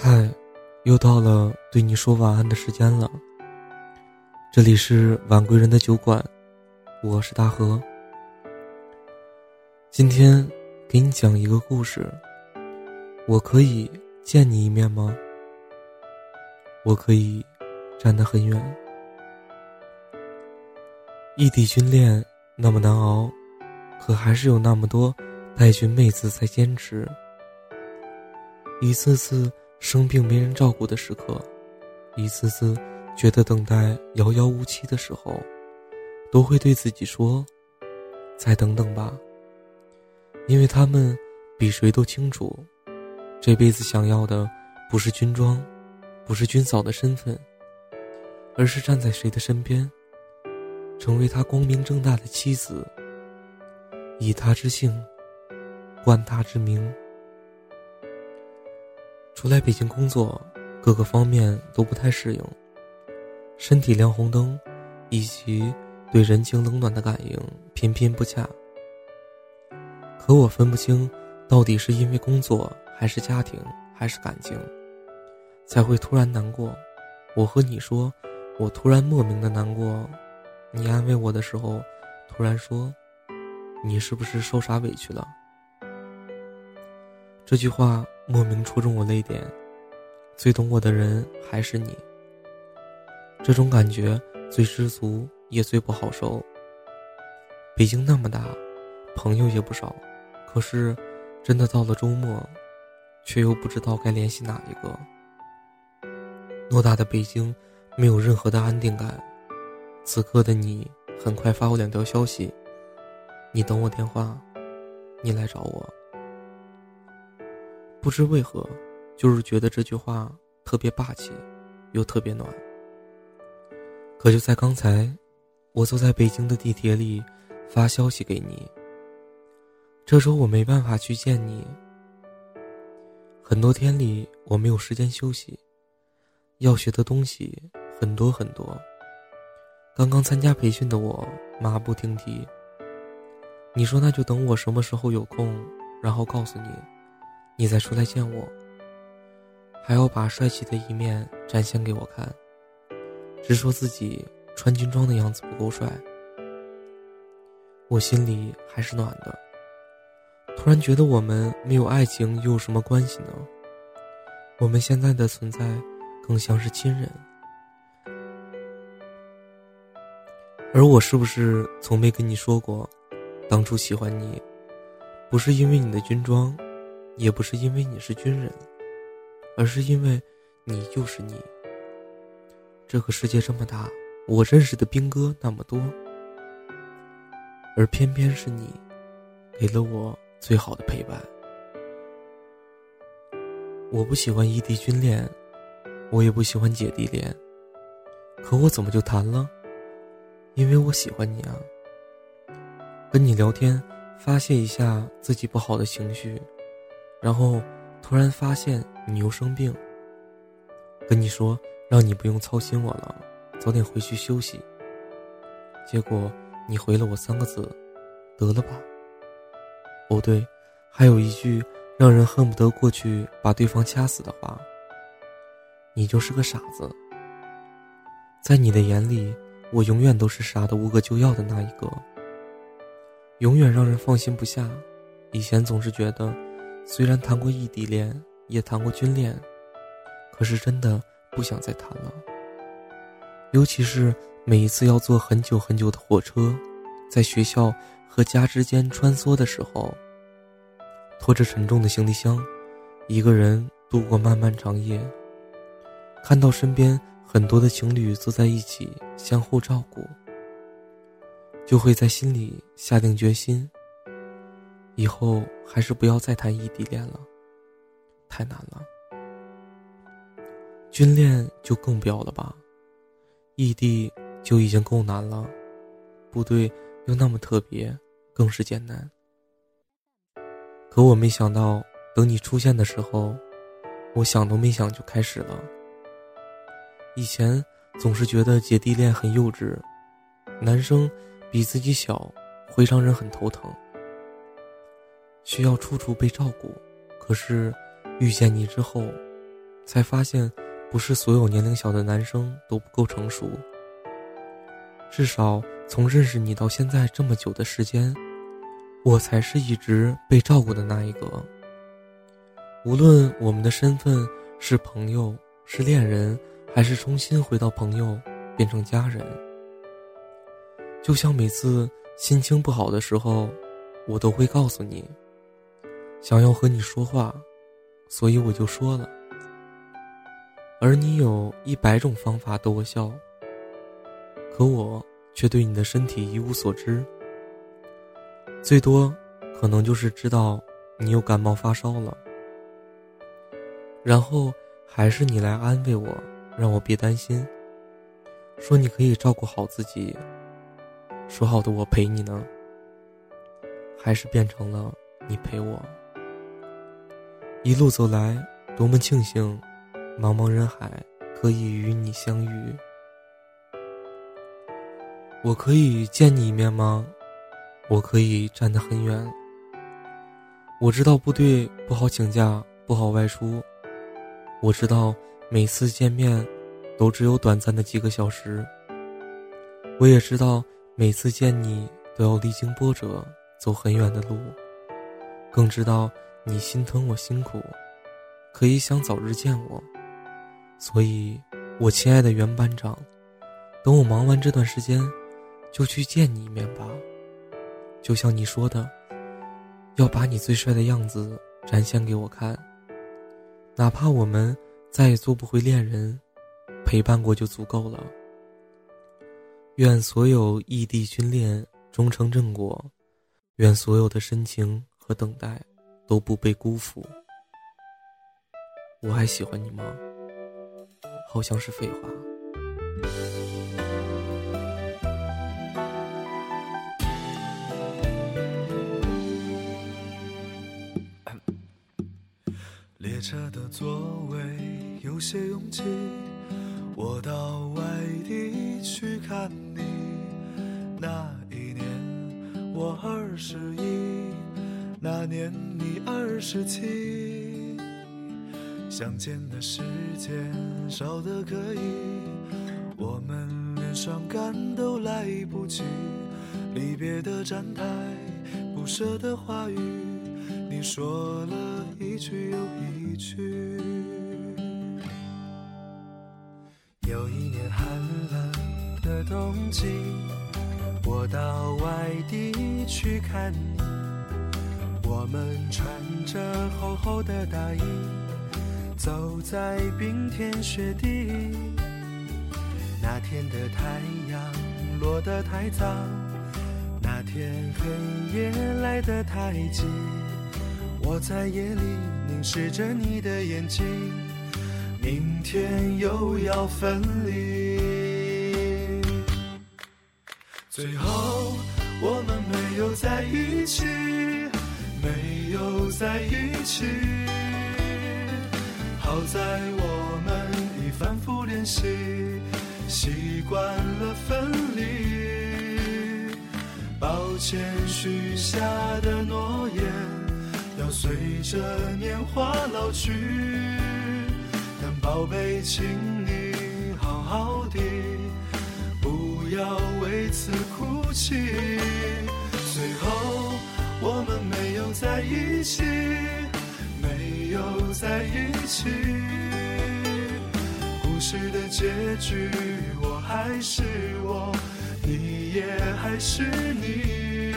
嗨，又到了对你说晚安的时间了。这里是晚归人的酒馆，我是大河。今天给你讲一个故事。我可以见你一面吗？我可以站得很远。异地军恋那么难熬，可还是有那么多带军妹子在坚持。一次次。生病没人照顾的时刻，一次次觉得等待遥遥无期的时候，都会对自己说：“再等等吧。”因为他们比谁都清楚，这辈子想要的不是军装，不是军嫂的身份，而是站在谁的身边，成为他光明正大的妻子，以他之姓，冠他之名。出来北京工作，各个方面都不太适应，身体亮红灯，以及对人情冷暖的感应频频不恰。可我分不清，到底是因为工作，还是家庭，还是感情，才会突然难过。我和你说，我突然莫名的难过，你安慰我的时候，突然说，你是不是受啥委屈了？这句话。莫名戳中我泪点，最懂我的人还是你。这种感觉最知足，也最不好受。北京那么大，朋友也不少，可是真的到了周末，却又不知道该联系哪一个。偌大的北京，没有任何的安定感。此刻的你，很快发我两条消息：你等我电话，你来找我。不知为何，就是觉得这句话特别霸气，又特别暖。可就在刚才，我坐在北京的地铁里，发消息给你。这周我没办法去见你。很多天里我没有时间休息，要学的东西很多很多。刚刚参加培训的我马不停蹄。你说那就等我什么时候有空，然后告诉你。你再出来见我，还要把帅气的一面展现给我看，只说自己穿军装的样子不够帅，我心里还是暖的。突然觉得我们没有爱情又有什么关系呢？我们现在的存在更像是亲人，而我是不是从没跟你说过，当初喜欢你，不是因为你的军装？也不是因为你是军人，而是因为，你就是你。这个世界这么大，我认识的兵哥那么多，而偏偏是你，给了我最好的陪伴。我不喜欢异地军恋，我也不喜欢姐弟恋，可我怎么就谈了？因为我喜欢你啊。跟你聊天，发泄一下自己不好的情绪。然后，突然发现你又生病。跟你说，让你不用操心我了，早点回去休息。结果你回了我三个字：“得了吧。”哦对，还有一句让人恨不得过去把对方掐死的话：“你就是个傻子。”在你的眼里，我永远都是傻的无可救药的那一个，永远让人放心不下。以前总是觉得。虽然谈过异地恋，也谈过军恋，可是真的不想再谈了。尤其是每一次要坐很久很久的火车，在学校和家之间穿梭的时候，拖着沉重的行李箱，一个人度过漫漫长夜，看到身边很多的情侣坐在一起相互照顾，就会在心里下定决心。以后还是不要再谈异地恋了，太难了。军恋就更不要了吧，异地就已经够难了，部队又那么特别，更是艰难。可我没想到，等你出现的时候，我想都没想就开始了。以前总是觉得姐弟恋很幼稚，男生比自己小会让人很头疼。需要处处被照顾，可是遇见你之后，才发现，不是所有年龄小的男生都不够成熟。至少从认识你到现在这么久的时间，我才是一直被照顾的那一个。无论我们的身份是朋友、是恋人，还是重新回到朋友变成家人，就像每次心情不好的时候，我都会告诉你，想要和你说话，所以我就说了。而你有一百种方法逗我笑。可我却对你的身体一无所知，最多可能就是知道你又感冒发烧了，然后还是你来安慰我，让我别担心，说你可以照顾好自己，说好的我陪你呢，还是变成了你陪我。一路走来，多么庆幸，茫茫人海可以与你相遇。我可以见你一面吗？我可以站得很远。我知道部队不好请假，不好外出。我知道每次见面都只有短暂的几个小时。我也知道每次见你都要历经波折，走很远的路。更知道你心疼我辛苦，可以想早日见我。所以，我亲爱的袁班长，等我忙完这段时间。就去见你一面吧，就像你说的，要把你最帅的样子展现给我看。哪怕我们再也做不回恋人，陪伴过就足够了。愿所有异地军恋终成正果，愿所有的深情和等待都不被辜负。我还喜欢你吗？好像是废话。列车的座位有些拥挤，我到外地去看你。那一年我二十一，那年你二十七。相见的时间少得可以，我们连伤感都来不及。离别的站台，不舍的话语，你说了一句又一。句。有一年寒冷的冬季，我到外地去看你。我们穿着厚厚的大衣，走在冰天雪地。那天的太阳落得太早，那天黑夜来得太急。我在夜里凝视着你的眼睛，明天又要分离。最后我们没有在一起，有在一起。好在我们已反复练习，习惯了分离。抱歉许下的诺言。要随着年华老去，但宝贝，请你好好的，不要为此哭泣。最后我们在一起，没有在一起。故事的结局，我还是我，你也还是你。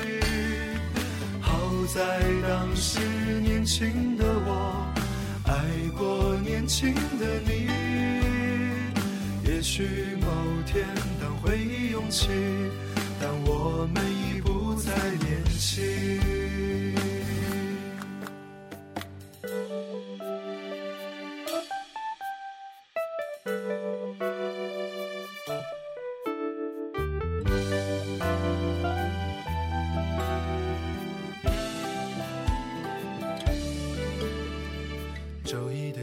好在当时年轻的我，爱过年轻的你。也许某天当回忆涌起，但我们已不再年轻。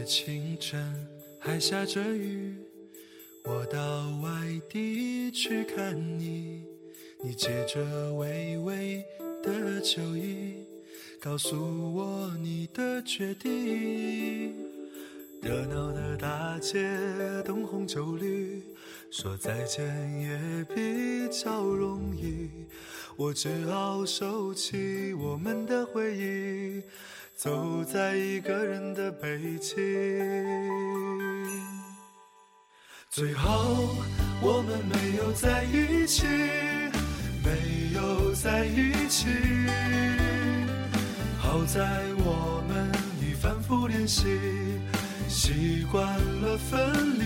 清晨还下着雨，我到外地去看你。你借着微微的酒意，告诉我你的决定。热闹的大街，灯红酒绿，说再见也比较容易。我只好收起我们的回忆，走在一个人的北京。最后，我们没有在一起，没有在一起。好在我们已反复练习。习惯了分离，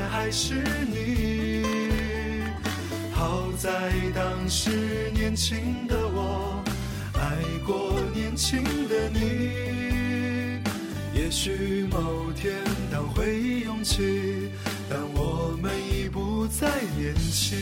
还是你。好在当时年轻的我，爱过年轻的你。也许某天当回忆涌起，但我们已不再年轻。